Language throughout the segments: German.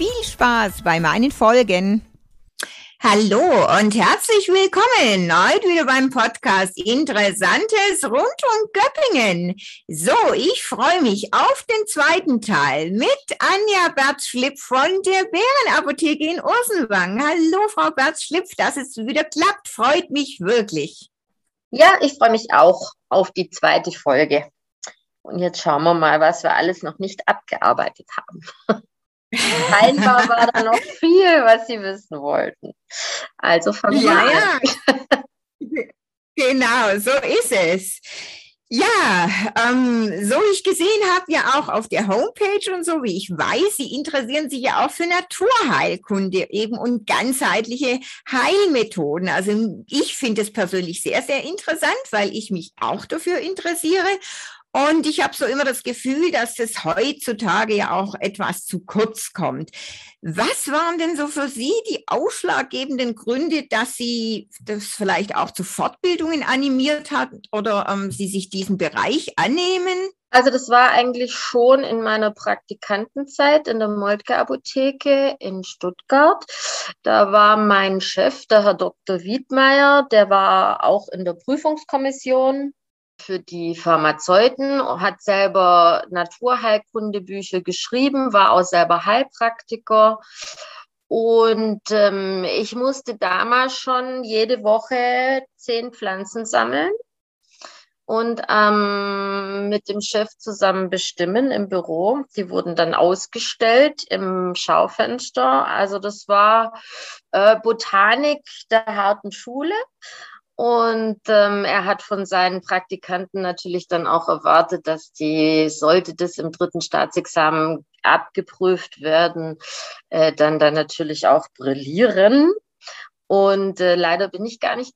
Viel Spaß bei meinen Folgen. Hallo und herzlich willkommen heute wieder beim Podcast Interessantes rund um Göppingen. So, ich freue mich auf den zweiten Teil mit Anja Bertschlipp von der Bärenapotheke in Ursenwang. Hallo, Frau Bertschlipp, dass es wieder klappt, freut mich wirklich. Ja, ich freue mich auch auf die zweite Folge. Und jetzt schauen wir mal, was wir alles noch nicht abgearbeitet haben. Scheinbar war da noch viel, was Sie wissen wollten. Also wir ja, genau, so ist es. Ja, ähm, so wie ich gesehen habe, ja auch auf der Homepage und so wie ich weiß, Sie interessieren sich ja auch für Naturheilkunde eben und ganzheitliche Heilmethoden. Also ich finde es persönlich sehr, sehr interessant, weil ich mich auch dafür interessiere und ich habe so immer das Gefühl, dass es heutzutage ja auch etwas zu kurz kommt. Was waren denn so für Sie die ausschlaggebenden Gründe, dass Sie das vielleicht auch zu Fortbildungen animiert hat oder ähm, Sie sich diesen Bereich annehmen? Also das war eigentlich schon in meiner Praktikantenzeit in der Moltke Apotheke in Stuttgart. Da war mein Chef, der Herr Dr. Wiedmeier, der war auch in der Prüfungskommission für die Pharmazeuten, hat selber Naturheilkundebücher geschrieben, war auch selber Heilpraktiker. Und ähm, ich musste damals schon jede Woche zehn Pflanzen sammeln und ähm, mit dem Chef zusammen bestimmen im Büro. Die wurden dann ausgestellt im Schaufenster. Also das war äh, Botanik der harten Schule. Und ähm, er hat von seinen Praktikanten natürlich dann auch erwartet, dass die, sollte das im dritten Staatsexamen abgeprüft werden, äh, dann dann natürlich auch brillieren. Und äh, leider bin ich gar nicht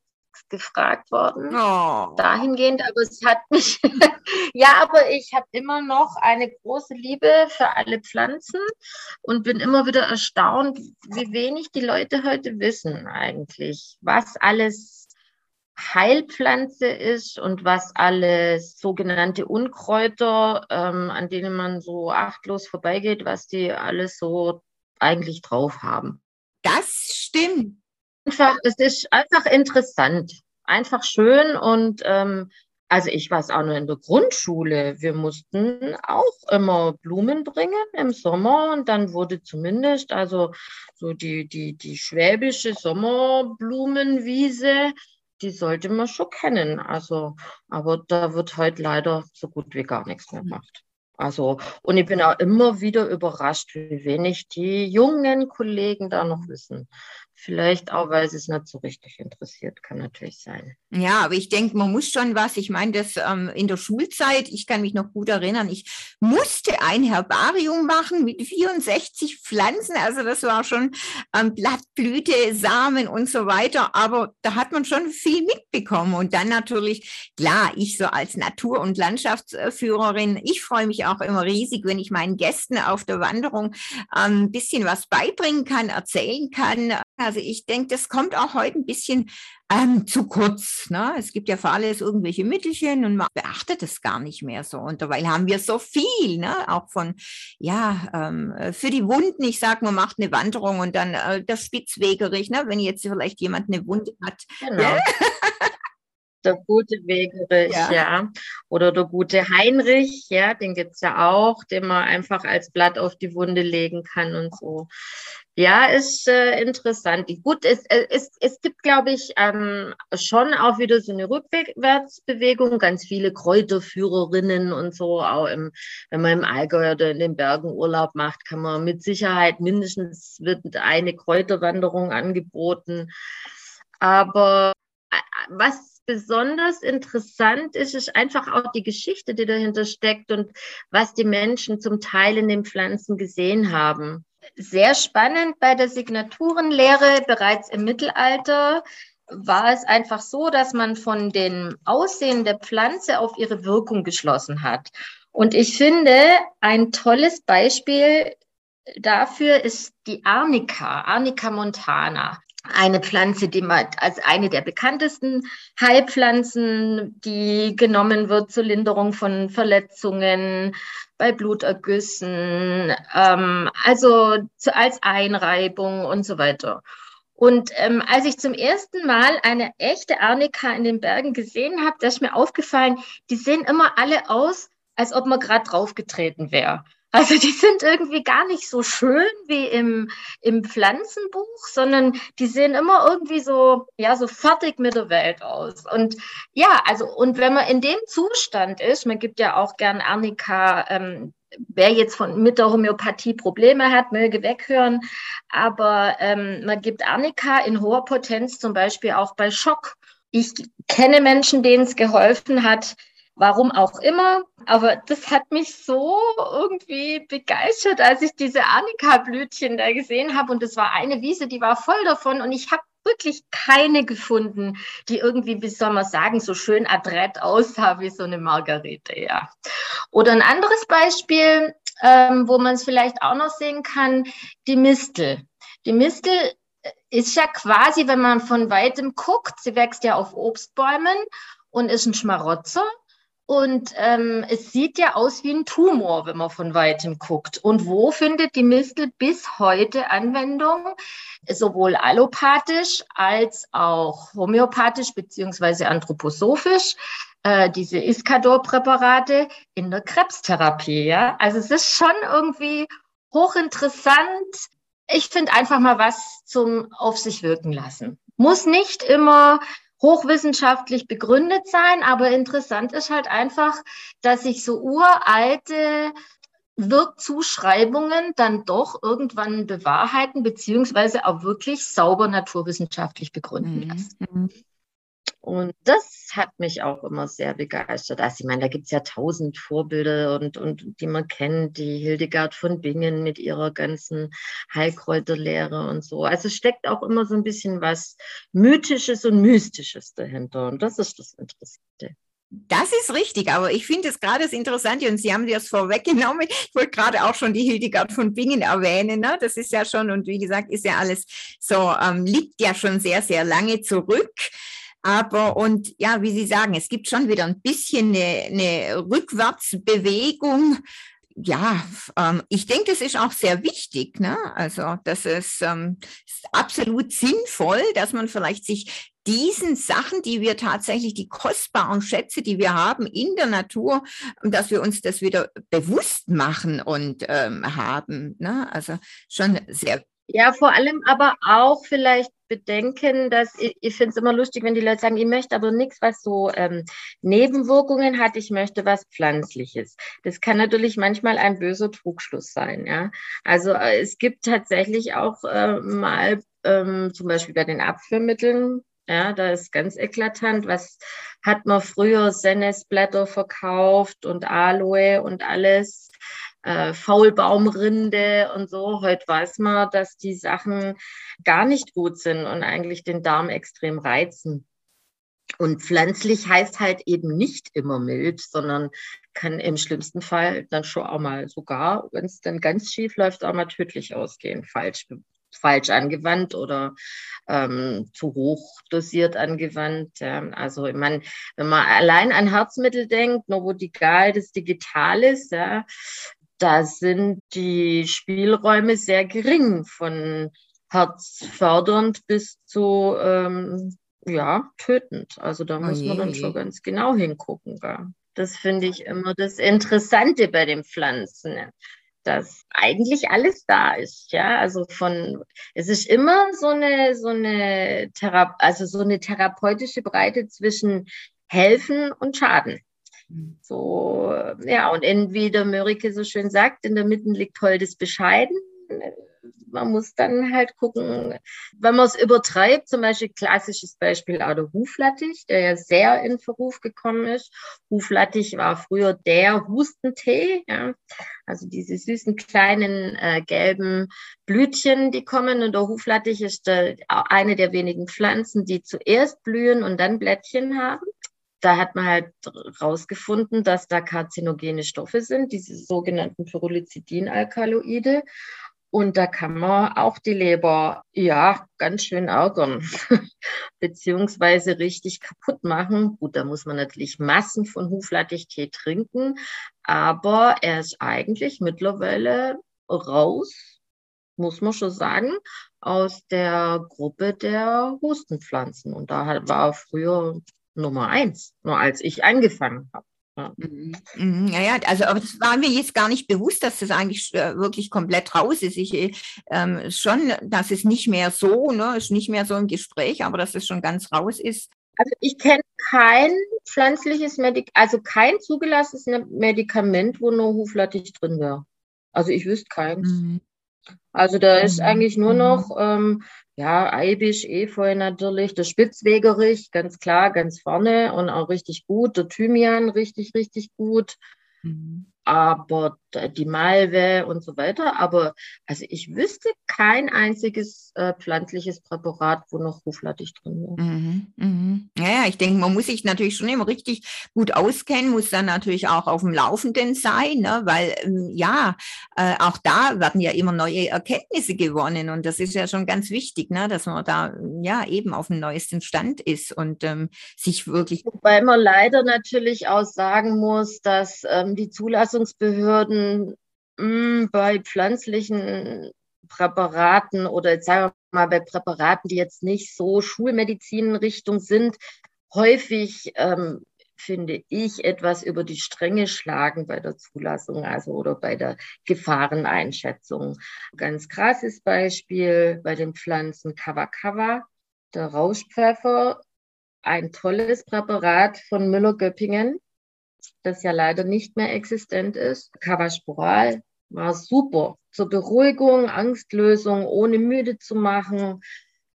gefragt worden oh. dahingehend, aber es hat mich, ja, aber ich habe immer noch eine große Liebe für alle Pflanzen und bin immer wieder erstaunt, wie wenig die Leute heute wissen eigentlich, was alles Heilpflanze ist und was alles sogenannte Unkräuter, ähm, an denen man so achtlos vorbeigeht, was die alles so eigentlich drauf haben. Das stimmt. Einfach, es ist einfach interessant, einfach schön und ähm, also ich war es auch nur in der Grundschule. Wir mussten auch immer Blumen bringen im Sommer und dann wurde zumindest also so die, die, die schwäbische Sommerblumenwiese die sollte man schon kennen. Also, aber da wird heute leider so gut wie gar nichts mehr gemacht. Also, und ich bin auch immer wieder überrascht, wie wenig die jungen Kollegen da noch wissen. Vielleicht auch, weil es nicht so richtig interessiert, kann natürlich sein. Ja, aber ich denke, man muss schon was. Ich meine, das ähm, in der Schulzeit, ich kann mich noch gut erinnern, ich musste ein Herbarium machen mit 64 Pflanzen. Also das war schon ähm, Blattblüte, Samen und so weiter. Aber da hat man schon viel mitbekommen. Und dann natürlich, klar, ich so als Natur- und Landschaftsführerin, ich freue mich auch immer riesig, wenn ich meinen Gästen auf der Wanderung ähm, ein bisschen was beibringen kann, erzählen kann. Also ich denke, das kommt auch heute ein bisschen ähm, zu kurz. Ne? Es gibt ja für alles irgendwelche Mittelchen und man beachtet es gar nicht mehr so. Und dabei haben wir so viel, ne? auch von, ja, ähm, für die Wunden. Ich sage, man macht eine Wanderung und dann äh, das Spitzwegerich, ne? wenn jetzt vielleicht jemand eine Wunde hat. Genau. Ja? der gute Wegerich, ja. ja. Oder der gute Heinrich, ja, den gibt es ja auch, den man einfach als Blatt auf die Wunde legen kann und so. Ja, ist äh, interessant. Gut, es, äh, es, es gibt, glaube ich, ähm, schon auch wieder so eine Rückwärtsbewegung. Ganz viele Kräuterführerinnen und so, auch im, wenn man im Allgäu oder in den Bergen Urlaub macht, kann man mit Sicherheit mindestens wird eine Kräuterwanderung angeboten. Aber äh, was besonders interessant ist, ist einfach auch die Geschichte, die dahinter steckt und was die Menschen zum Teil in den Pflanzen gesehen haben sehr spannend bei der Signaturenlehre. Bereits im Mittelalter war es einfach so, dass man von dem Aussehen der Pflanze auf ihre Wirkung geschlossen hat. Und ich finde, ein tolles Beispiel dafür ist die Arnika, Arnika montana. Eine Pflanze, die man als eine der bekanntesten Heilpflanzen, die genommen wird zur Linderung von Verletzungen, bei Blutergüssen, ähm, also zu, als Einreibung und so weiter. Und ähm, als ich zum ersten Mal eine echte Arnika in den Bergen gesehen habe, da ist mir aufgefallen, die sehen immer alle aus, als ob man gerade draufgetreten wäre. Also die sind irgendwie gar nicht so schön wie im, im Pflanzenbuch, sondern die sehen immer irgendwie so, ja, so fertig mit der Welt aus. Und ja, also, und wenn man in dem Zustand ist, man gibt ja auch gern Arnika, ähm, wer jetzt von, mit der Homöopathie Probleme hat, möge weghören. Aber ähm, man gibt Arnika in hoher Potenz zum Beispiel auch bei Schock. Ich kenne Menschen, denen es geholfen hat, Warum auch immer. Aber das hat mich so irgendwie begeistert, als ich diese Annika-Blütchen da gesehen habe. Und das war eine Wiese, die war voll davon. Und ich habe wirklich keine gefunden, die irgendwie, wie soll man sagen, so schön adrett aussah wie so eine Margarete, ja. Oder ein anderes Beispiel, ähm, wo man es vielleicht auch noch sehen kann, die Mistel. Die Mistel ist ja quasi, wenn man von weitem guckt, sie wächst ja auf Obstbäumen und ist ein Schmarotzer. Und ähm, es sieht ja aus wie ein Tumor, wenn man von weitem guckt. Und wo findet die Mistel bis heute Anwendung? Sowohl allopathisch als auch homöopathisch beziehungsweise anthroposophisch. Äh, diese Iscador-Präparate in der Krebstherapie. Ja? Also es ist schon irgendwie hochinteressant. Ich finde einfach mal was zum auf sich wirken lassen. Muss nicht immer hochwissenschaftlich begründet sein, aber interessant ist halt einfach, dass sich so uralte Wirkzuschreibungen dann doch irgendwann bewahrheiten, beziehungsweise auch wirklich sauber naturwissenschaftlich begründen mhm. lassen. Mhm. Und das hat mich auch immer sehr begeistert. Also ich meine, da gibt es ja tausend Vorbilder und, und die man kennt, die Hildegard von Bingen mit ihrer ganzen Heilkräuterlehre und so. Also es steckt auch immer so ein bisschen was Mythisches und Mystisches dahinter. Und das ist das Interessante. Das ist richtig, aber ich finde es gerade das Interessante und Sie haben das vorweggenommen. Ich wollte gerade auch schon die Hildegard von Bingen erwähnen. Ne? Das ist ja schon, und wie gesagt, ist ja alles so, ähm, liegt ja schon sehr, sehr lange zurück. Aber und ja, wie Sie sagen, es gibt schon wieder ein bisschen eine, eine Rückwärtsbewegung. Ja, ähm, ich denke, das ist auch sehr wichtig. Ne? Also, das ist, ähm, ist absolut sinnvoll, dass man vielleicht sich diesen Sachen, die wir tatsächlich, die kostbaren Schätze, die wir haben in der Natur, dass wir uns das wieder bewusst machen und ähm, haben. Ne? Also schon sehr ja, vor allem aber auch vielleicht bedenken, dass ich, ich finde es immer lustig, wenn die Leute sagen, ich möchte aber nichts, was so ähm, Nebenwirkungen hat, ich möchte was Pflanzliches. Das kann natürlich manchmal ein böser Trugschluss sein. Ja? Also äh, es gibt tatsächlich auch äh, mal ähm, zum Beispiel bei den Abführmitteln, ja, da ist ganz eklatant, was hat man früher Senesblätter verkauft und Aloe und alles äh, Faulbaumrinde und so. Heute weiß man, dass die Sachen gar nicht gut sind und eigentlich den Darm extrem reizen. Und pflanzlich heißt halt eben nicht immer mild, sondern kann im schlimmsten Fall dann schon auch mal sogar, wenn es dann ganz schief läuft, auch mal tödlich ausgehen, falsch, falsch angewandt oder ähm, zu hoch dosiert angewandt. Ja. Also ich meine, wenn man allein an Herzmittel denkt, Novodigal, das Digitales, ja, da sind die Spielräume sehr gering, von herzfördernd bis zu ähm, ja, tötend. Also da oh muss je, man dann je. schon ganz genau hingucken. Gell? Das finde ich immer das Interessante bei den Pflanzen, dass eigentlich alles da ist. Ja, also von, es ist immer so eine, so eine, Thera also so eine therapeutische Breite zwischen helfen und schaden. So, ja, und in, wie der Mörike so schön sagt, in der Mitte liegt Holdes bescheiden. man muss dann halt gucken, wenn man es übertreibt, zum Beispiel klassisches Beispiel auch der Huflattich, der ja sehr in Verruf gekommen ist. Huflattich war früher der Hustentee, ja. Also diese süßen kleinen äh, gelben Blütchen, die kommen. Und der Huflattich ist der, eine der wenigen Pflanzen, die zuerst blühen und dann Blättchen haben da hat man halt rausgefunden, dass da karzinogene Stoffe sind, diese sogenannten Pyrrolizidin-Alkaloide. Und da kann man auch die Leber, ja, ganz schön ärgern, beziehungsweise richtig kaputt machen. Gut, da muss man natürlich Massen von Huflattichtee trinken, aber er ist eigentlich mittlerweile raus, muss man schon sagen, aus der Gruppe der Hustenpflanzen. Und da war früher Nummer eins, nur als ich angefangen habe. Ja. Mhm. mhm. ja, also aber das war mir jetzt gar nicht bewusst, dass das eigentlich äh, wirklich komplett raus ist. Ich äh, ähm, schon, dass es nicht mehr so, ne, ist nicht mehr so im Gespräch, aber dass es schon ganz raus ist. Also ich kenne kein pflanzliches Medik, also kein zugelassenes Medikament, wo nur Huflattich drin wäre. Also ich wüsste keins. Mhm. Also da ist mhm. eigentlich nur noch mhm. ähm, ja, Eibisch, Efeu natürlich, der Spitzwegerich, ganz klar, ganz vorne und auch richtig gut. Der Thymian, richtig, richtig gut. Mhm aber die Malve und so weiter. Aber also ich wüsste kein einziges äh, pflanzliches Präparat, wo noch Huflattich drin wäre. Mhm, mhm. Ja, ich denke, man muss sich natürlich schon immer richtig gut auskennen, muss dann natürlich auch auf dem Laufenden sein, ne? weil ähm, ja, äh, auch da werden ja immer neue Erkenntnisse gewonnen und das ist ja schon ganz wichtig, ne? dass man da ja eben auf dem neuesten Stand ist und ähm, sich wirklich. Wobei man leider natürlich auch sagen muss, dass ähm, die Zulassung Zulassungsbehörden hm, bei pflanzlichen Präparaten oder jetzt sagen wir mal bei Präparaten, die jetzt nicht so Schulmedizinrichtung sind, häufig ähm, finde ich, etwas über die Stränge schlagen bei der Zulassung, also oder bei der Gefahreneinschätzung. Ganz krasses Beispiel bei den Pflanzen Kawakawa, der Rauschpfeffer, ein tolles Präparat von Müller-Göppingen das ja leider nicht mehr existent ist. Cavasporal war super zur Beruhigung, Angstlösung, ohne müde zu machen.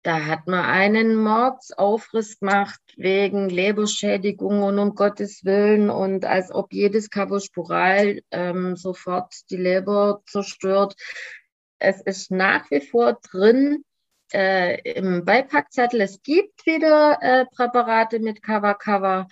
Da hat man einen Mordsaufriss gemacht wegen Leberschädigung und um Gottes Willen und als ob jedes Cavasporal ähm, sofort die Leber zerstört. Es ist nach wie vor drin äh, im Beipackzettel. Es gibt wieder äh, Präparate mit Kava-Kava,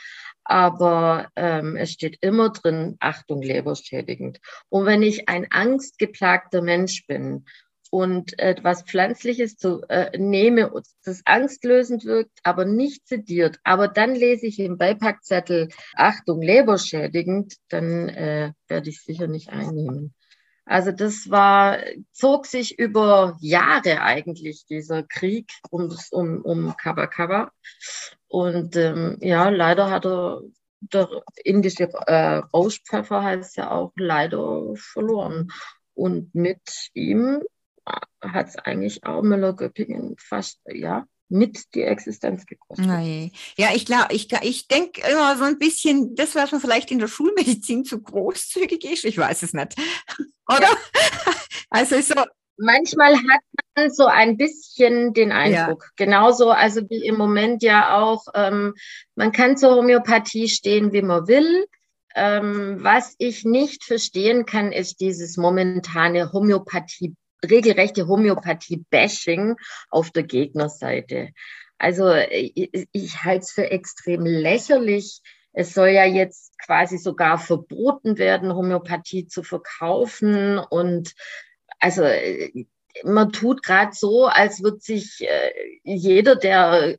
aber ähm, es steht immer drin, Achtung, leberschädigend. Und wenn ich ein angstgeplagter Mensch bin und etwas Pflanzliches zu, äh, nehme, das angstlösend wirkt, aber nicht sediert, aber dann lese ich im Beipackzettel, Achtung, leberschädigend, dann äh, werde ich sicher nicht einnehmen. Also das war, zog sich über Jahre eigentlich, dieser Krieg um, um, um Kaba Und ähm, ja, leider hat er, der indische äh, Rauschpfeffer heißt ja auch leider verloren. Und mit ihm hat es eigentlich auch Müller-Göppingen fast, ja, mit die Existenz gekostet. Nein. Ja, ich glaube, ich, ich denke immer so ein bisschen, das, was man vielleicht in der Schulmedizin zu großzügig ist, ich weiß es nicht. Oder? Ja. Also so. Manchmal hat man so ein bisschen den Eindruck, ja. genauso, also wie im Moment ja auch, ähm, man kann zur Homöopathie stehen, wie man will. Ähm, was ich nicht verstehen kann, ist dieses momentane Homöopathie regelrechte Homöopathie-Bashing auf der Gegnerseite. Also ich, ich halte es für extrem lächerlich. Es soll ja jetzt quasi sogar verboten werden, Homöopathie zu verkaufen. Und also man tut gerade so, als würde sich äh, jeder, der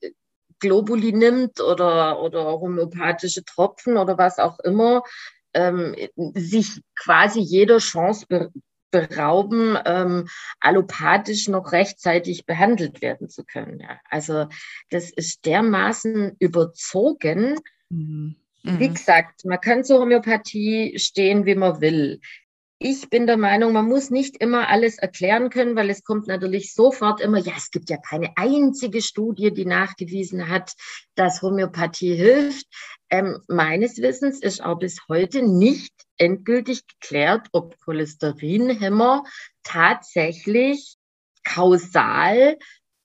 Globuli nimmt oder, oder homöopathische Tropfen oder was auch immer, ähm, sich quasi jeder Chance berauben, ähm, allopathisch noch rechtzeitig behandelt werden zu können. Ja. Also das ist dermaßen überzogen. Mhm. Wie mhm. gesagt, man kann zur Homöopathie stehen, wie man will. Ich bin der Meinung, man muss nicht immer alles erklären können, weil es kommt natürlich sofort immer, ja, es gibt ja keine einzige Studie, die nachgewiesen hat, dass Homöopathie hilft. Ähm, meines Wissens ist auch bis heute nicht endgültig geklärt, ob Cholesterinhämmer tatsächlich kausal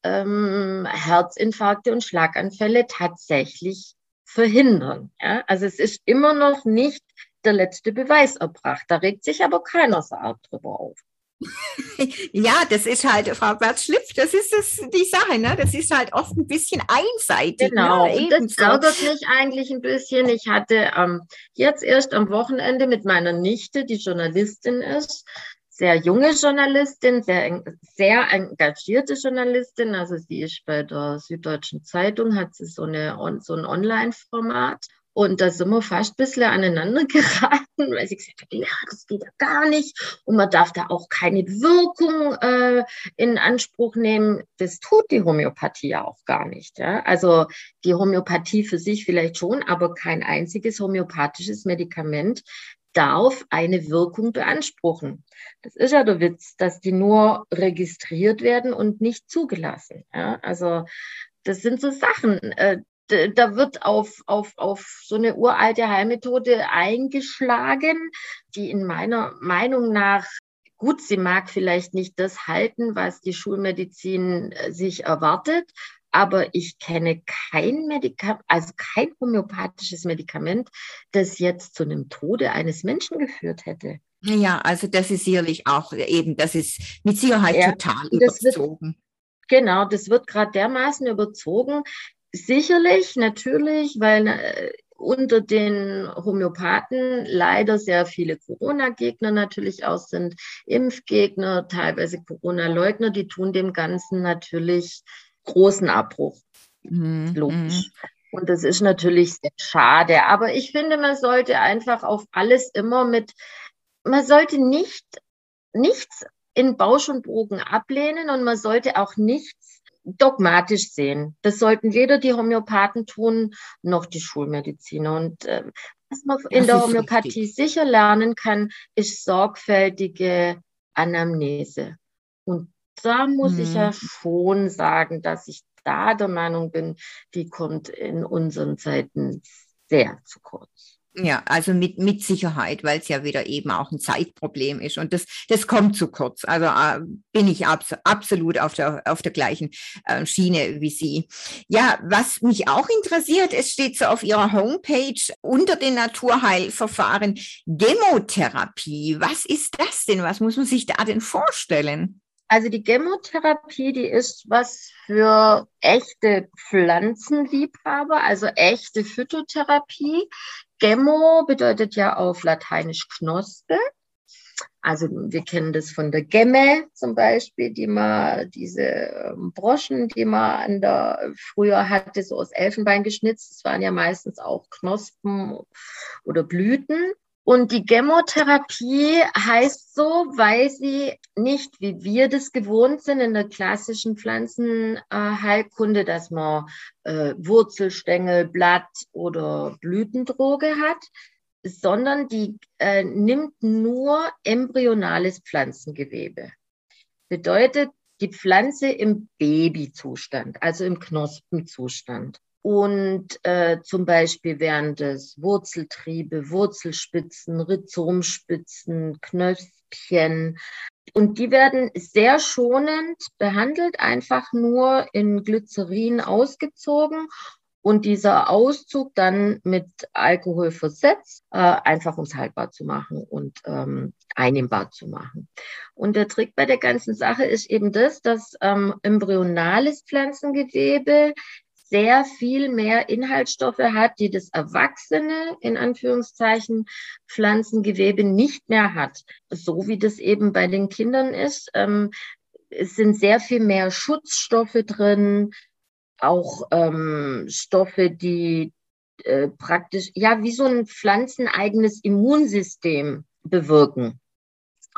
ähm, Herzinfarkte und Schlaganfälle tatsächlich verhindern. Ja? Also es ist immer noch nicht der letzte Beweis erbracht. Da regt sich aber keiner so arg drüber auf. ja, das ist halt, Frau Bertschlipf, das ist das, die Sache, ne? Das ist halt oft ein bisschen einseitig. Ne? Genau, ne? das ärgert mich eigentlich ein bisschen. Ich hatte ähm, jetzt erst am Wochenende mit meiner Nichte, die Journalistin ist, sehr junge Journalistin, sehr, sehr engagierte Journalistin. Also sie ist bei der Süddeutschen Zeitung, hat sie so, eine, so ein Online-Format. Und da sind wir fast ein bisschen aneinander geraten, weil sie gesagt hat, ja, das geht ja gar nicht. Und man darf da auch keine Wirkung äh, in Anspruch nehmen. Das tut die Homöopathie ja auch gar nicht. Ja? Also die Homöopathie für sich vielleicht schon, aber kein einziges homöopathisches Medikament darf eine Wirkung beanspruchen. Das ist ja der Witz, dass die nur registriert werden und nicht zugelassen. Ja? Also das sind so Sachen. Äh, da wird auf, auf, auf so eine uralte Heilmethode eingeschlagen, die in meiner Meinung nach Gut, sie mag vielleicht nicht das halten, was die Schulmedizin äh, sich erwartet, aber ich kenne kein Medikament, also kein homöopathisches Medikament, das jetzt zu einem Tode eines Menschen geführt hätte. Ja, also das ist sicherlich auch eben, das ist mit Sicherheit ja, total überzogen. Wird, genau, das wird gerade dermaßen überzogen. Sicherlich, natürlich, weil äh, unter den Homöopathen leider sehr viele Corona-Gegner natürlich auch sind, Impfgegner, teilweise Corona-Leugner, die tun dem Ganzen natürlich großen Abbruch. Mhm. Logisch. Mhm. Und das ist natürlich sehr schade. Aber ich finde, man sollte einfach auf alles immer mit, man sollte nicht, nichts in Bausch und Bogen ablehnen und man sollte auch nichts dogmatisch sehen. Das sollten weder die Homöopathen tun, noch die Schulmediziner. Und äh, was man in der Homöopathie richtig. sicher lernen kann, ist sorgfältige Anamnese. Und da muss mhm. ich ja mhm. schon sagen, dass ich da der Meinung bin, die kommt in unseren Zeiten sehr zu kurz. Ja, also mit, mit Sicherheit, weil es ja wieder eben auch ein Zeitproblem ist und das, das kommt zu kurz. Also äh, bin ich abs absolut auf der, auf der gleichen äh, Schiene wie Sie. Ja, was mich auch interessiert, es steht so auf Ihrer Homepage unter den Naturheilverfahren Gemotherapie. Was ist das denn? Was muss man sich da denn vorstellen? Also die Gemotherapie, die ist was für echte Pflanzenliebhaber, also echte Phytotherapie. Gemo bedeutet ja auf Lateinisch Knospe. Also wir kennen das von der Gemme zum Beispiel, die man, diese ähm, Broschen, die man an der, früher hatte, so aus Elfenbein geschnitzt. Das waren ja meistens auch Knospen oder Blüten. Und die Gemotherapie heißt so, weil sie nicht, wie wir das gewohnt sind in der klassischen Pflanzenheilkunde, dass man äh, Wurzelstängel, Blatt oder Blütendroge hat, sondern die äh, nimmt nur embryonales Pflanzengewebe. Bedeutet, die Pflanze im Babyzustand, also im Knospenzustand und äh, zum Beispiel während es Wurzeltriebe, Wurzelspitzen, Rhizomspitzen, Knöpfchen. Und die werden sehr schonend behandelt, einfach nur in Glycerin ausgezogen und dieser Auszug dann mit Alkohol versetzt, äh, einfach um es haltbar zu machen und ähm, einnehmbar zu machen. Und der Trick bei der ganzen Sache ist eben das, dass ähm, embryonales Pflanzengewebe sehr viel mehr Inhaltsstoffe hat, die das Erwachsene, in Anführungszeichen, Pflanzengewebe nicht mehr hat. So wie das eben bei den Kindern ist. Ähm, es sind sehr viel mehr Schutzstoffe drin, auch ähm, Stoffe, die äh, praktisch, ja, wie so ein pflanzeneigenes Immunsystem bewirken.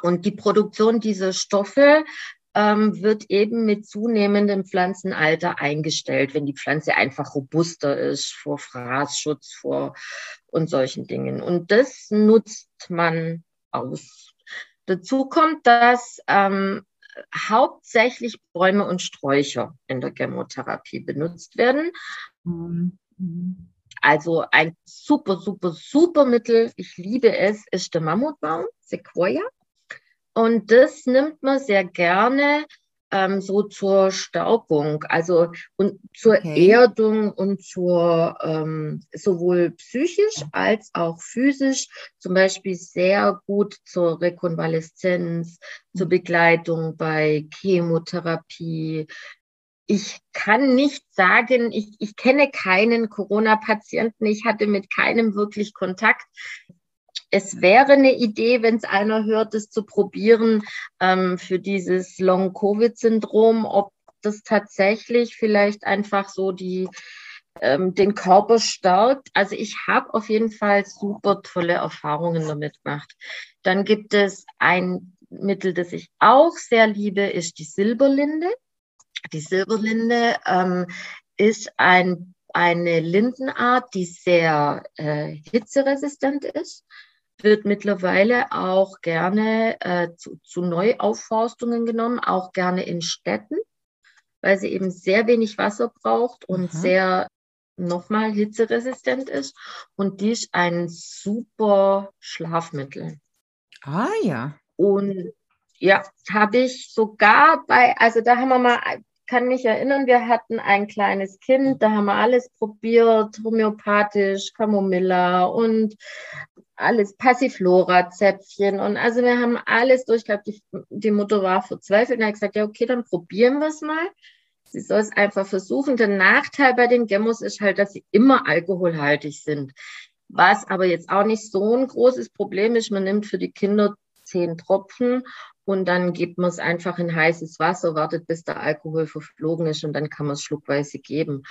Und die Produktion dieser Stoffe ähm, wird eben mit zunehmendem Pflanzenalter eingestellt, wenn die Pflanze einfach robuster ist vor Fraßschutz vor und solchen Dingen. Und das nutzt man aus. Dazu kommt, dass ähm, hauptsächlich Bäume und Sträucher in der Chemotherapie benutzt werden. Also ein super, super, super Mittel, ich liebe es, ist der Mammutbaum, Sequoia. Und das nimmt man sehr gerne ähm, so zur Stärkung, also und zur okay. Erdung und zur ähm, sowohl psychisch als auch physisch, zum Beispiel sehr gut zur Rekonvaleszenz, zur Begleitung bei Chemotherapie. Ich kann nicht sagen, ich, ich kenne keinen Corona-Patienten, ich hatte mit keinem wirklich Kontakt es wäre eine Idee, wenn es einer hört, es zu probieren ähm, für dieses Long-Covid-Syndrom, ob das tatsächlich vielleicht einfach so die ähm, den Körper stärkt. Also ich habe auf jeden Fall super tolle Erfahrungen damit gemacht. Dann gibt es ein Mittel, das ich auch sehr liebe, ist die Silberlinde. Die Silberlinde ähm, ist ein, eine Lindenart, die sehr äh, hitzeresistent ist wird mittlerweile auch gerne äh, zu, zu Neuaufforstungen genommen, auch gerne in Städten, weil sie eben sehr wenig Wasser braucht und mhm. sehr nochmal hitzeresistent ist. Und die ist ein super Schlafmittel. Ah ja. Und ja, habe ich sogar bei, also da haben wir mal, kann mich erinnern, wir hatten ein kleines Kind, da haben wir alles probiert, homöopathisch, Camomilla und alles Passiflora-Zäpfchen und also wir haben alles durchgehabt. Die, die Mutter war verzweifelt und hat gesagt, ja, okay, dann probieren wir es mal. Sie soll es einfach versuchen. Der Nachteil bei den Gemmos ist halt, dass sie immer alkoholhaltig sind. Was aber jetzt auch nicht so ein großes Problem ist, man nimmt für die Kinder zehn Tropfen und dann gibt man es einfach in heißes Wasser, wartet, bis der Alkohol verflogen ist und dann kann man es schluckweise geben.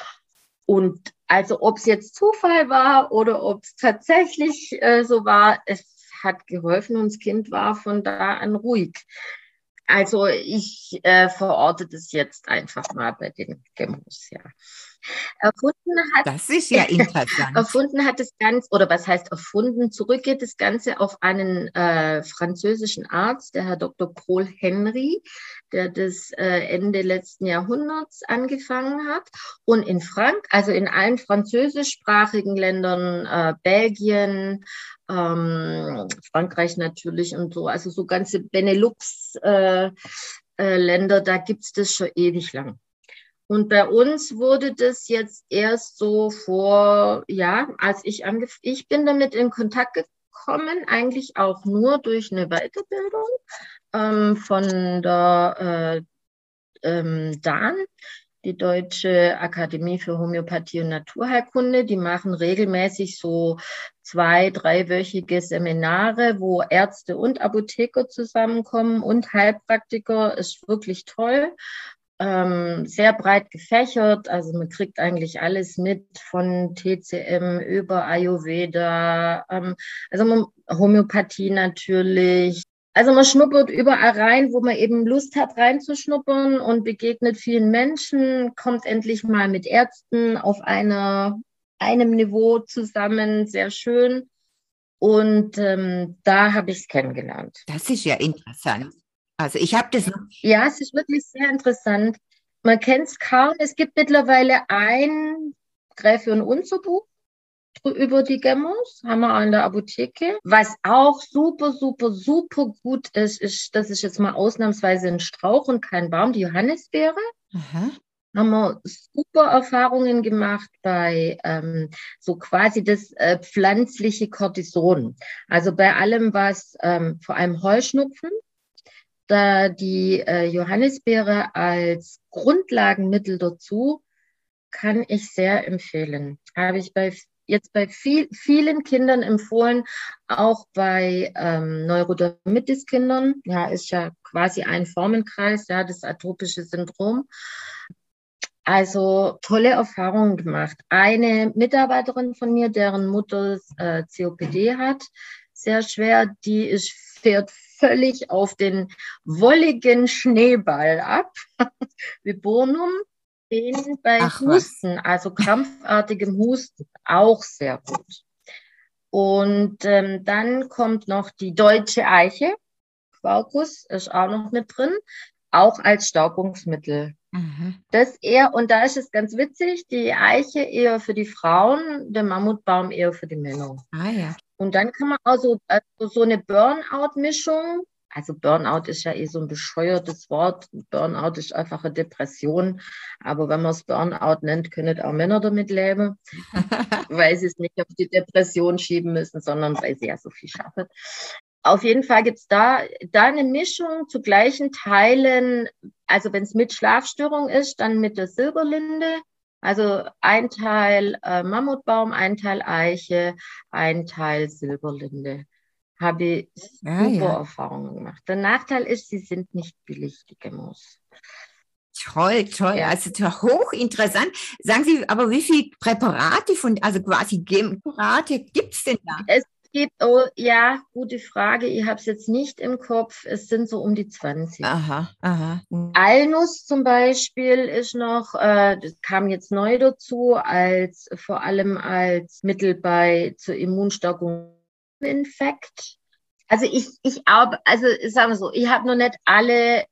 Und also ob es jetzt Zufall war oder ob es tatsächlich äh, so war, es hat geholfen und das Kind war von da an ruhig. Also ich äh, verorte das jetzt einfach mal bei den Gemmos, ja. Erfunden hat, das ist ja interessant. erfunden hat das Ganze, oder was heißt erfunden? Zurückgeht das Ganze auf einen äh, französischen Arzt, der Herr Dr. Paul Henry, der das äh, Ende letzten Jahrhunderts angefangen hat. Und in Frank, also in allen französischsprachigen Ländern, äh, Belgien, ähm, Frankreich natürlich und so, also so ganze Benelux-Länder, äh, äh, da gibt es das schon ewig lang. Und bei uns wurde das jetzt erst so vor, ja, als ich angefangen, ich bin damit in Kontakt gekommen, eigentlich auch nur durch eine Weiterbildung ähm, von der äh, ähm, DAN, die Deutsche Akademie für Homöopathie und Naturheilkunde. Die machen regelmäßig so zwei, dreiwöchige Seminare, wo Ärzte und Apotheker zusammenkommen und Heilpraktiker. Ist wirklich toll ähm, sehr breit gefächert. Also man kriegt eigentlich alles mit von TCM über Ayurveda, ähm, also Homöopathie natürlich. Also man schnuppert überall rein, wo man eben Lust hat reinzuschnuppern und begegnet vielen Menschen, kommt endlich mal mit Ärzten auf einer, einem Niveau zusammen, sehr schön. Und ähm, da habe ich es kennengelernt. Das ist ja interessant. Also ich habe das. Ja, es ist wirklich sehr interessant. Man kennt es kaum. Es gibt mittlerweile ein Gräfin Unzubuch über die Gemmos, haben wir auch in der Apotheke. Was auch super, super, super gut ist, ist, das ist jetzt mal ausnahmsweise ein Strauch und kein Baum, die Johannisbeere. Aha. Haben wir super Erfahrungen gemacht bei ähm, so quasi das äh, pflanzliche Cortison. Also bei allem, was ähm, vor allem Heuschnupfen, da die äh, Johannisbeere als Grundlagenmittel dazu kann ich sehr empfehlen. Habe ich bei jetzt bei viel, vielen Kindern empfohlen, auch bei ähm, Neurodermitis-Kindern. Ja, ist ja quasi ein Formenkreis, ja, das atopische Syndrom. Also tolle Erfahrungen gemacht. Eine Mitarbeiterin von mir, deren Mutter äh, COPD hat, sehr schwer, die ist, fährt völlig auf den wolligen Schneeball ab. Viburnum, den bei Ach, Husten, also krampfartigem Husten, auch sehr gut. Und ähm, dann kommt noch die deutsche Eiche. Quaucus ist auch noch mit drin, auch als Staubungsmittel. Mhm. Das eher, und da ist es ganz witzig, die Eiche eher für die Frauen, der Mammutbaum eher für die Männer. Ah ja. Und dann kann man also, also so eine Burnout-Mischung also Burnout ist ja eh so ein bescheuertes Wort. Burnout ist einfach eine Depression. Aber wenn man es Burnout nennt, können auch Männer damit leben, weil sie es nicht auf die Depression schieben müssen, sondern weil sie ja so viel schaffen. Auf jeden Fall gibt es da, da eine Mischung zu gleichen Teilen. Also wenn es mit Schlafstörung ist, dann mit der Silberlinde. Also ein Teil äh, Mammutbaum, ein Teil Eiche, ein Teil Silberlinde habe ich super ja. Erfahrungen gemacht. Der Nachteil ist, sie sind nicht billig, die Gemos. Toll, toll. Ja. Also hochinteressant. Sagen Sie, aber wie viele Präparate von, also quasi Präparate gibt es denn da? Es gibt, oh ja, gute Frage. Ich habe es jetzt nicht im Kopf. Es sind so um die 20. Aha, aha. Alnuss zum Beispiel ist noch, äh, das kam jetzt neu dazu, als vor allem als Mittel bei zur Immunstärkung Infekt. Also ich, ich also sagen wir so, ich habe noch nicht alle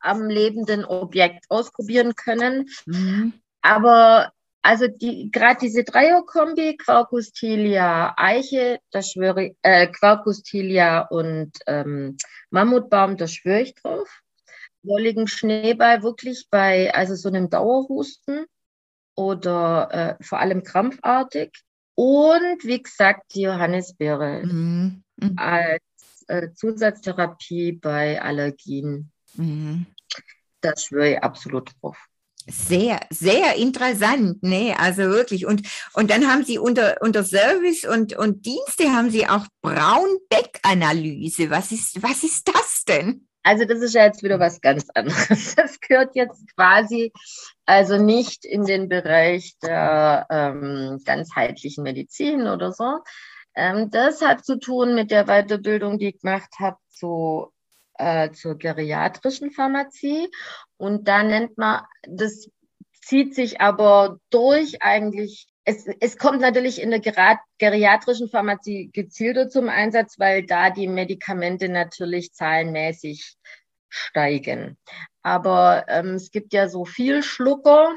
am lebenden Objekt ausprobieren können. Mhm. Aber also die gerade diese Dreierkombi, Quercus tilia, Eiche, da schwöre ich, äh, Quercus tilia und ähm, Mammutbaum, da schwöre ich drauf. Wolligen Schneeball wirklich bei also so einem Dauerhusten oder äh, vor allem krampfartig. Und wie gesagt, die Johannisbeere mhm. Mhm. als äh, Zusatztherapie bei Allergien. Mhm. Das schwöre ich absolut drauf. Sehr, sehr interessant, ne? Also wirklich. Und, und dann haben Sie unter, unter Service und, und Dienste haben Sie auch Braunbeck-Analyse. Was ist, was ist das denn? Also das ist ja jetzt wieder was ganz anderes. Das gehört jetzt quasi also nicht in den Bereich der ähm, ganzheitlichen Medizin oder so. Ähm, das hat zu tun mit der Weiterbildung, die ich gemacht habe zu, äh, zur geriatrischen Pharmazie. Und da nennt man, das zieht sich aber durch eigentlich es, es, kommt natürlich in der geriatrischen Pharmazie gezielter zum Einsatz, weil da die Medikamente natürlich zahlenmäßig steigen. Aber ähm, es gibt ja so viel Schlucker.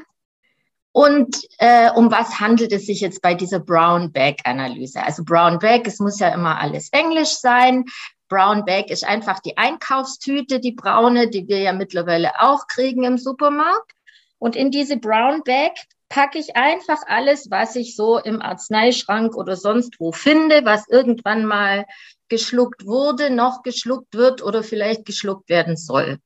Und äh, um was handelt es sich jetzt bei dieser Brown Bag Analyse? Also Brown Bag, es muss ja immer alles Englisch sein. Brown Bag ist einfach die Einkaufstüte, die braune, die wir ja mittlerweile auch kriegen im Supermarkt. Und in diese Brown Bag packe ich einfach alles, was ich so im Arzneischrank oder sonst wo finde, was irgendwann mal geschluckt wurde, noch geschluckt wird oder vielleicht geschluckt werden soll.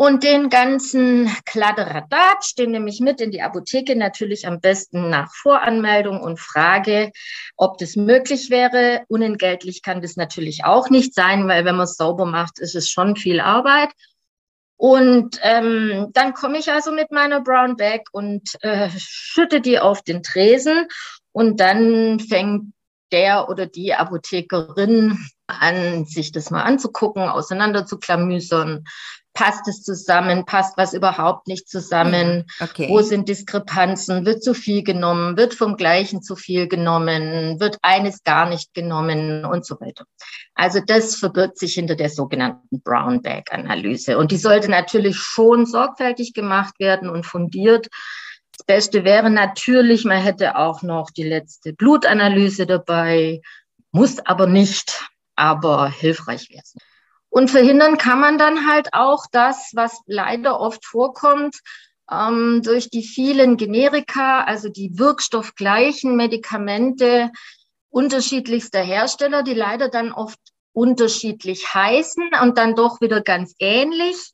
Und den ganzen Kladderadatsch, den nehme ich mit in die Apotheke, natürlich am besten nach Voranmeldung und frage, ob das möglich wäre. Unentgeltlich kann das natürlich auch nicht sein, weil wenn man es sauber macht, ist es schon viel Arbeit. Und ähm, dann komme ich also mit meiner Brown Bag und äh, schütte die auf den Tresen. Und dann fängt der oder die Apothekerin an, sich das mal anzugucken, auseinander zu klamüsern, passt es zusammen, passt was überhaupt nicht zusammen, okay. wo sind Diskrepanzen, wird zu viel genommen, wird vom gleichen zu viel genommen, wird eines gar nicht genommen? Und so weiter. Also das verbirgt sich hinter der sogenannten Brown Bag Analyse. Und die sollte natürlich schon sorgfältig gemacht werden und fundiert. Das Beste wäre natürlich, man hätte auch noch die letzte Blutanalyse dabei, muss aber nicht, aber hilfreich wäre es. Und verhindern kann man dann halt auch das, was leider oft vorkommt, ähm, durch die vielen Generika, also die wirkstoffgleichen Medikamente unterschiedlichster Hersteller, die leider dann oft unterschiedlich heißen und dann doch wieder ganz ähnlich.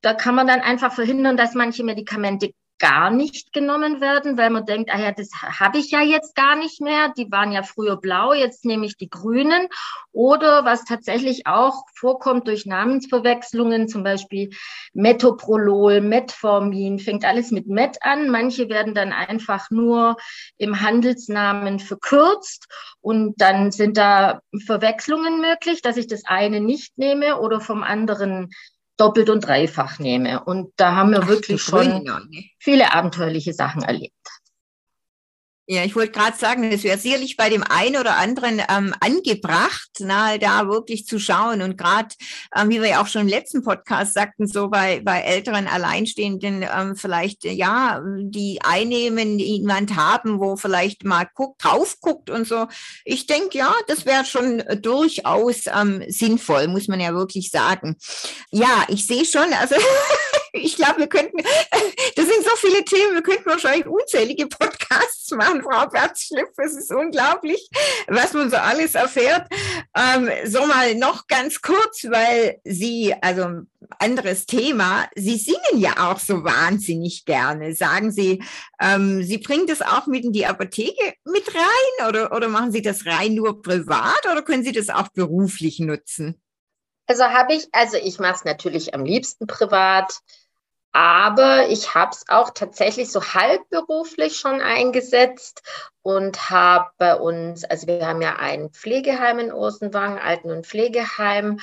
Da kann man dann einfach verhindern, dass manche Medikamente gar nicht genommen werden, weil man denkt, ah ja, das habe ich ja jetzt gar nicht mehr. Die waren ja früher blau, jetzt nehme ich die grünen. Oder was tatsächlich auch vorkommt durch Namensverwechslungen, zum Beispiel Metoprolol, Metformin, fängt alles mit Met an. Manche werden dann einfach nur im Handelsnamen verkürzt und dann sind da Verwechslungen möglich, dass ich das eine nicht nehme oder vom anderen doppelt und dreifach nehme. Und da haben wir Ach, wirklich schon viele abenteuerliche Sachen erlebt. Ja, ich wollte gerade sagen, es wäre sicherlich bei dem einen oder anderen ähm, angebracht, na, da wirklich zu schauen. Und gerade, ähm, wie wir ja auch schon im letzten Podcast sagten, so bei, bei älteren Alleinstehenden ähm, vielleicht, ja, die einnehmen, die jemand haben, wo vielleicht mal guckt, drauf guckt und so. Ich denke, ja, das wäre schon durchaus ähm, sinnvoll, muss man ja wirklich sagen. Ja, ich sehe schon, also ich glaube, wir könnten, das sind so viele Themen, wir könnten wahrscheinlich unzählige Podcasts machen, Frau Berzschliff. Es ist unglaublich, was man so alles erfährt. Ähm, so mal noch ganz kurz, weil Sie, also anderes Thema, Sie singen ja auch so wahnsinnig gerne. Sagen Sie, ähm, Sie bringen das auch mit in die Apotheke mit rein oder, oder machen Sie das rein nur privat oder können Sie das auch beruflich nutzen? Also habe ich, also ich mache es natürlich am liebsten privat. Aber ich habe es auch tatsächlich so halbberuflich schon eingesetzt und habe bei uns, also wir haben ja ein Pflegeheim in Osenwang, Alten- und Pflegeheim.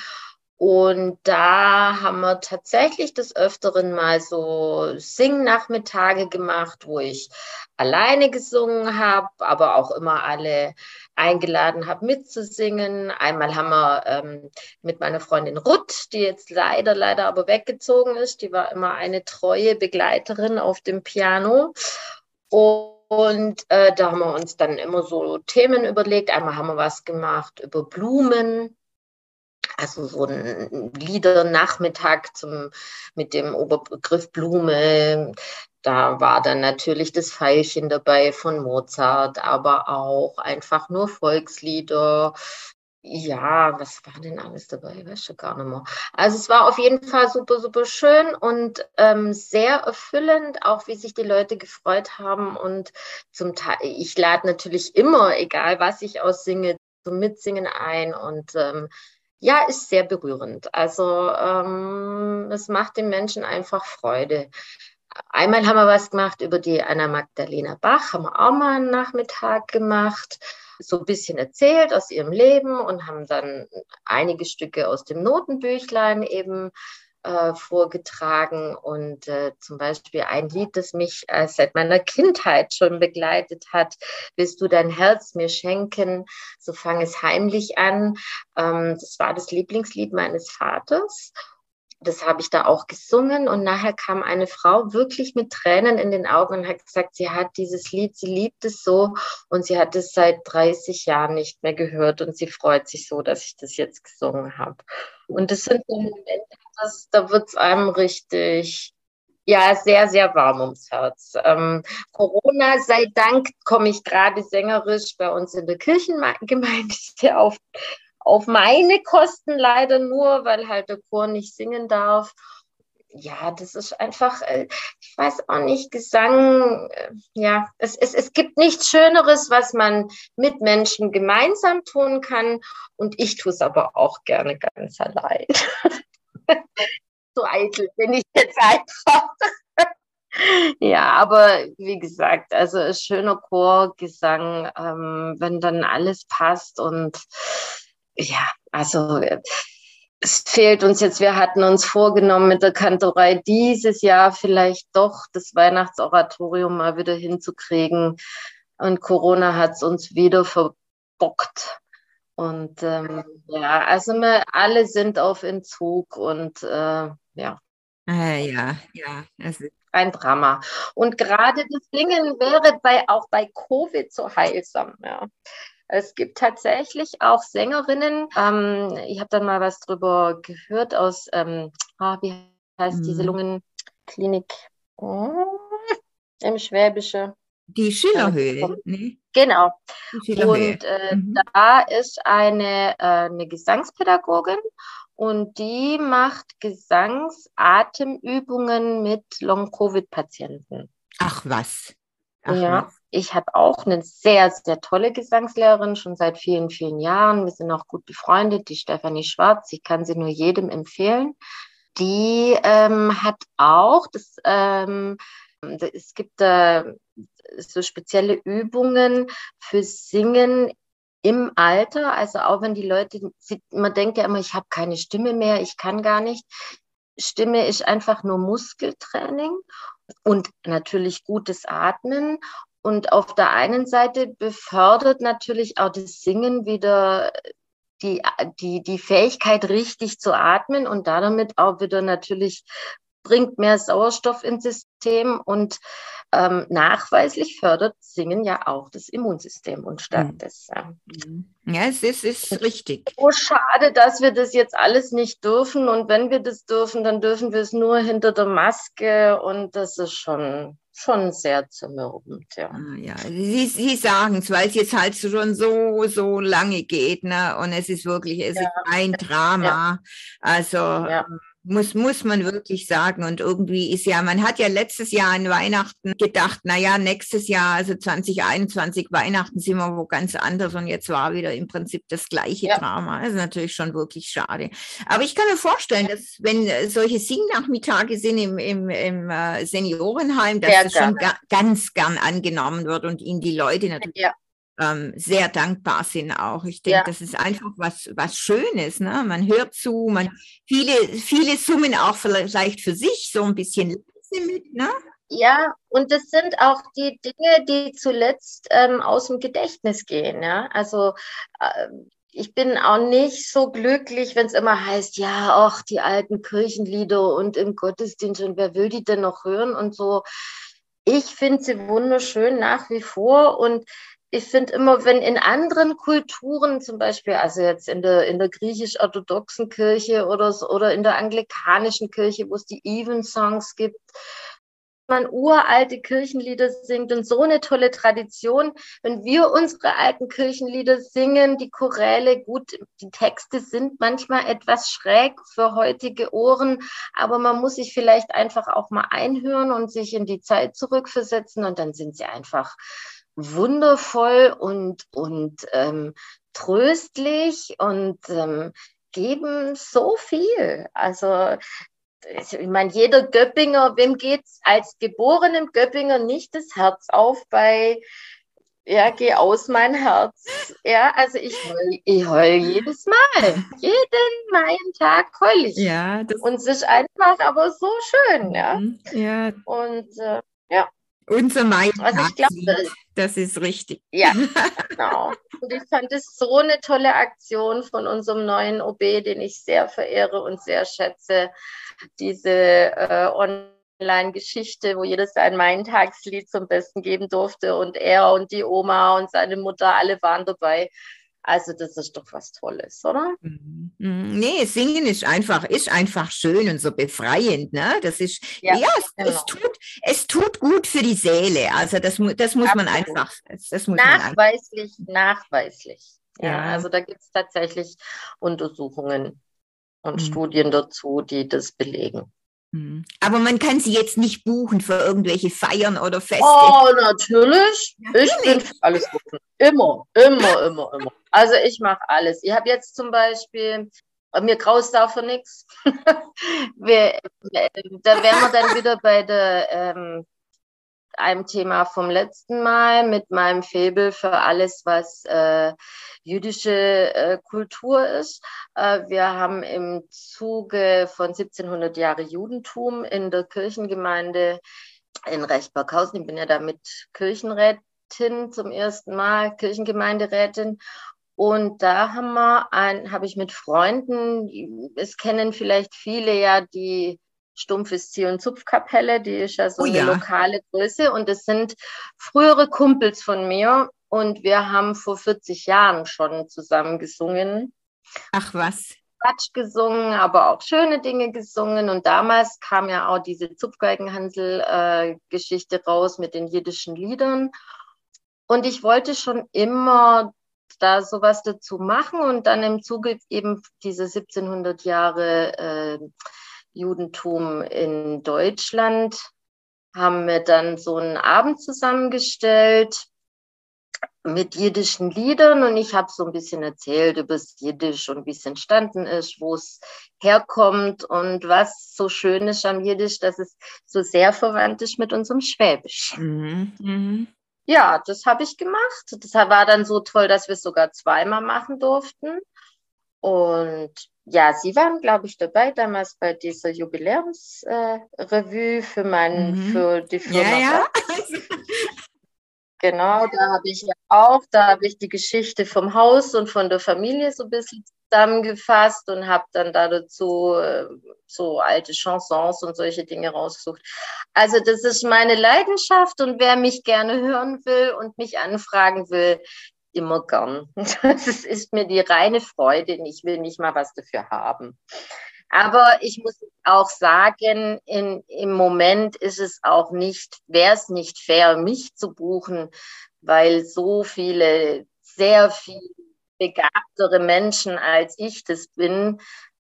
Und da haben wir tatsächlich des Öfteren mal so Singnachmittage gemacht, wo ich alleine gesungen habe, aber auch immer alle eingeladen habe, mitzusingen. Einmal haben wir ähm, mit meiner Freundin Ruth, die jetzt leider, leider aber weggezogen ist, die war immer eine treue Begleiterin auf dem Piano. Und äh, da haben wir uns dann immer so Themen überlegt. Einmal haben wir was gemacht über Blumen also so ein Liedernachmittag zum, mit dem Oberbegriff Blume. Da war dann natürlich das Veilchen dabei von Mozart, aber auch einfach nur Volkslieder. Ja, was war denn alles dabei? Weiß schon gar nicht mehr. Also es war auf jeden Fall super, super schön und ähm, sehr erfüllend, auch wie sich die Leute gefreut haben. Und zum Teil, ich lade natürlich immer, egal was ich aussinge, zum Mitsingen ein. Und ähm, ja, ist sehr berührend. Also ähm, es macht den Menschen einfach Freude. Einmal haben wir was gemacht über die Anna Magdalena Bach, haben wir auch mal einen Nachmittag gemacht, so ein bisschen erzählt aus ihrem Leben und haben dann einige Stücke aus dem Notenbüchlein eben äh, vorgetragen und äh, zum Beispiel ein Lied, das mich äh, seit meiner Kindheit schon begleitet hat, Willst du dein Herz mir schenken, so fang es heimlich an. Ähm, das war das Lieblingslied meines Vaters das habe ich da auch gesungen und nachher kam eine Frau wirklich mit Tränen in den Augen und hat gesagt, sie hat dieses Lied, sie liebt es so und sie hat es seit 30 Jahren nicht mehr gehört und sie freut sich so, dass ich das jetzt gesungen habe. Und das sind so Momente, das, da wird es einem richtig, ja, sehr, sehr warm ums Herz. Ähm, Corona sei Dank komme ich gerade sängerisch bei uns in der Kirchengemeinde auf auf meine Kosten leider nur, weil halt der Chor nicht singen darf. Ja, das ist einfach, äh, ich weiß auch nicht, Gesang, äh, ja, es, es, es gibt nichts Schöneres, was man mit Menschen gemeinsam tun kann. Und ich tue es aber auch gerne ganz allein. so eitel bin ich jetzt einfach. Ja, aber wie gesagt, also ein schöner Chorgesang, ähm, wenn dann alles passt und ja, also es fehlt uns jetzt, wir hatten uns vorgenommen mit der Kantorei dieses Jahr vielleicht doch das Weihnachtsoratorium mal wieder hinzukriegen. Und Corona hat es uns wieder verbockt. Und ähm, ja, also wir alle sind auf Entzug und äh, ja. Äh, ja, ja. Also. Ein Drama. Und gerade das Singen wäre bei, auch bei Covid so heilsam. Ja. Es gibt tatsächlich auch Sängerinnen. Ähm, ich habe dann mal was drüber gehört aus, ähm, ah, wie heißt mhm. diese Lungenklinik oh, im Schwäbische. Die Schillerhöhe, ne? Genau. Schillerhöhe. Und äh, mhm. da ist eine, äh, eine Gesangspädagogin und die macht Gesangsatemübungen mit Long-Covid-Patienten. Ach was. Ach ja. Was. Ich habe auch eine sehr, sehr tolle Gesangslehrerin, schon seit vielen, vielen Jahren. Wir sind auch gut befreundet, die Stefanie Schwarz. Ich kann sie nur jedem empfehlen. Die ähm, hat auch, das, ähm, es gibt äh, so spezielle Übungen für Singen im Alter, also auch wenn die Leute, man denkt ja immer, ich habe keine Stimme mehr, ich kann gar nicht. Stimme ist einfach nur Muskeltraining und natürlich gutes Atmen Und auf der einen Seite befördert natürlich auch das Singen wieder die, die, die Fähigkeit, richtig zu atmen und damit auch wieder natürlich bringt mehr Sauerstoff ins System und ähm, nachweislich fördert Singen ja auch das Immunsystem und stärkt es. Ja. Mhm. ja, es ist, ist richtig. So schade, dass wir das jetzt alles nicht dürfen und wenn wir das dürfen, dann dürfen wir es nur hinter der Maske und das ist schon schon sehr zermürbend, ja. Ah, ja, Sie, Sie sagen es, weil es jetzt halt schon so, so lange geht, ne? Und es ist wirklich, es ja. ist ein Drama. Ja. Also ja. Muss, muss man wirklich sagen. Und irgendwie ist ja, man hat ja letztes Jahr an Weihnachten gedacht, na ja, nächstes Jahr, also 2021 Weihnachten sind wir wo ganz anders und jetzt war wieder im Prinzip das gleiche ja. Drama. Das ist natürlich schon wirklich schade. Aber ich kann mir vorstellen, dass wenn solche Singnachmittage sind im, im, im äh, Seniorenheim, dass Sehr das schon ga, ganz gern angenommen wird und ihnen die Leute natürlich ja ähm, sehr dankbar sind auch. Ich denke, ja. das ist einfach was, was Schönes. Ne? Man hört zu, man viele, viele summen auch vielleicht für sich so ein bisschen mit. Ne? Ja, und das sind auch die Dinge, die zuletzt ähm, aus dem Gedächtnis gehen. Ja? Also äh, ich bin auch nicht so glücklich, wenn es immer heißt, ja, ach, die alten Kirchenlieder und im Gottesdienst und wer will die denn noch hören und so. Ich finde sie wunderschön nach wie vor und ich finde immer, wenn in anderen Kulturen, zum Beispiel, also jetzt in der, in der griechisch-orthodoxen Kirche oder, oder in der anglikanischen Kirche, wo es die Even-Songs gibt, man uralte Kirchenlieder singt und so eine tolle Tradition. Wenn wir unsere alten Kirchenlieder singen, die Choräle, gut, die Texte sind manchmal etwas schräg für heutige Ohren, aber man muss sich vielleicht einfach auch mal einhören und sich in die Zeit zurückversetzen und dann sind sie einfach wundervoll und, und ähm, tröstlich und ähm, geben so viel. Also ich meine, jeder Göppinger, wem geht's als geborenem Göppinger nicht das Herz auf bei ja, geh aus mein Herz. Ja, also ich heul, ich heul jedes Mal. Jeden meinen Tag heul ich. Ja, das und es ist einfach aber so schön, ja. Mhm, ja. Und äh, ja. Unser Mai. Also ich glaube, das ist richtig. Ja, genau. Und ich fand es so eine tolle Aktion von unserem neuen OB, den ich sehr verehre und sehr schätze. Diese äh, Online-Geschichte, wo jeder sein Main-Tagslied zum Besten geben durfte und er und die Oma und seine Mutter, alle waren dabei. Also das ist doch was Tolles, oder? Mhm. mhm. Nee, Singen ist einfach, ist einfach schön und so befreiend. Ne? Das ist, ja, ja es, genau. es, tut, es tut gut für die Seele. Also das, das muss Absolut. man einfach. Das muss nachweislich, man einfach. nachweislich. Ja, ja, also da gibt es tatsächlich Untersuchungen und mhm. Studien dazu, die das belegen. Mhm. Aber man kann sie jetzt nicht buchen für irgendwelche Feiern oder Feste. Oh, natürlich. natürlich. Ich bin für alles buchen. Immer, immer, immer, immer. Also ich mache alles. Ich habe jetzt zum Beispiel, mir graust dafür nichts. da wären wir dann wieder bei der, ähm, einem Thema vom letzten Mal mit meinem Febel für alles, was äh, jüdische äh, Kultur ist. Äh, wir haben im Zuge von 1700 Jahre Judentum in der Kirchengemeinde in Rechtberghausen, ich bin ja damit Kirchenrätin zum ersten Mal, Kirchengemeinderätin. Und da haben wir ein, habe ich mit Freunden, es kennen vielleicht viele ja die Stumpfes Ziel- und Zupfkapelle, die ist ja so oh, eine ja. lokale Größe und es sind frühere Kumpels von mir und wir haben vor 40 Jahren schon zusammen gesungen. Ach was. Quatsch gesungen, aber auch schöne Dinge gesungen. Und damals kam ja auch diese Zupfgeigenhansel-Geschichte raus mit den jiddischen Liedern. Und ich wollte schon immer da sowas dazu machen und dann im Zuge eben diese 1700 Jahre äh, Judentum in Deutschland haben wir dann so einen Abend zusammengestellt mit jiddischen Liedern und ich habe so ein bisschen erzählt über das Jiddisch und wie es entstanden ist, wo es herkommt und was so schön ist am Jiddisch, dass es so sehr verwandt ist mit unserem Schwäbisch. Mhm. Mhm. Ja, das habe ich gemacht. Das war dann so toll, dass wir es sogar zweimal machen durften. Und ja, Sie waren, glaube ich, dabei damals bei dieser Jubiläumsrevue äh, für meinen, mhm. für die Firma. Ja, ja. Genau, da habe ich ja auch, da habe ich die Geschichte vom Haus und von der Familie so ein bisschen zusammengefasst und habe dann da dazu äh, so alte Chansons und solche Dinge rausgesucht. Also das ist meine Leidenschaft und wer mich gerne hören will und mich anfragen will, immer gern. Das ist mir die reine Freude und ich will nicht mal was dafür haben. Aber ich muss auch sagen, in, im Moment ist es auch nicht, wäre es nicht fair, mich zu buchen, weil so viele, sehr viel begabtere Menschen als ich das bin,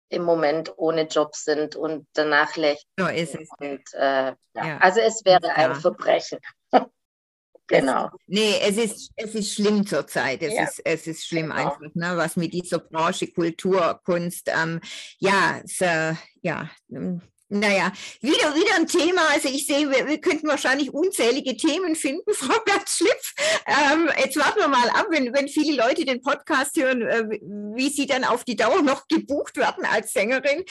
im Moment ohne Job sind und danach lächeln. So ist es. Und, äh, ja. Ja. Also es wäre ein Verbrechen. Genau. Es, nee, es ist, es ist schlimm zurzeit. Es, ja. ist, es ist schlimm genau. einfach, ne, was mit dieser Branche Kultur, Kunst, ähm, ja, so, ja, ähm, naja, wieder, wieder ein Thema. Also ich sehe, wir, wir könnten wahrscheinlich unzählige Themen finden, Frau Bertschlipf. Ähm, jetzt warten wir mal ab, wenn, wenn viele Leute den Podcast hören, äh, wie Sie dann auf die Dauer noch gebucht werden als Sängerin.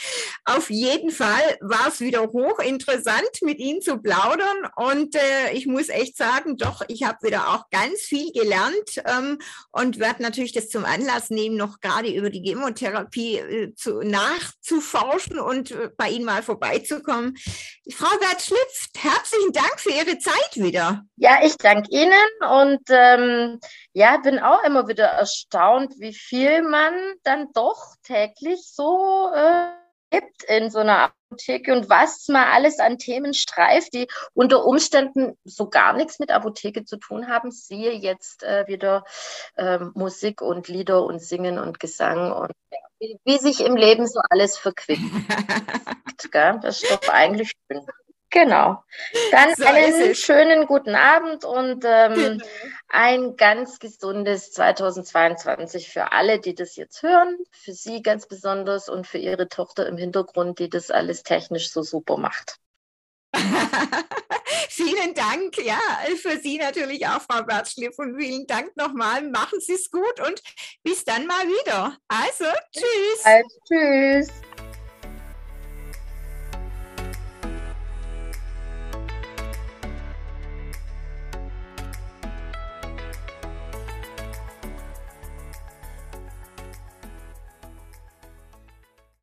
Auf jeden Fall war es wieder hochinteressant, mit Ihnen zu plaudern. Und äh, ich muss echt sagen, doch, ich habe wieder auch ganz viel gelernt ähm, und werde natürlich das zum Anlass nehmen, noch gerade über die Chemotherapie äh, zu, nachzuforschen und äh, bei Ihnen mal vorbei vorbeizukommen. Frau Gerd-Schlipf, herzlichen Dank für Ihre Zeit wieder. Ja, ich danke Ihnen und ähm, ja, bin auch immer wieder erstaunt, wie viel man dann doch täglich so äh, gibt in so einer Apotheke und was man alles an Themen streift, die unter Umständen so gar nichts mit Apotheke zu tun haben. Siehe jetzt äh, wieder äh, Musik und Lieder und Singen und Gesang und wie, wie, sich im Leben so alles verquickt. das ist doch eigentlich schön. Genau. Dann so einen schönen guten Abend und ähm, genau. ein ganz gesundes 2022 für alle, die das jetzt hören, für Sie ganz besonders und für Ihre Tochter im Hintergrund, die das alles technisch so super macht. vielen Dank, ja, für Sie natürlich auch, Frau Bertschliff, und vielen Dank nochmal. Machen Sie es gut und bis dann mal wieder. Also, tschüss. Also, tschüss.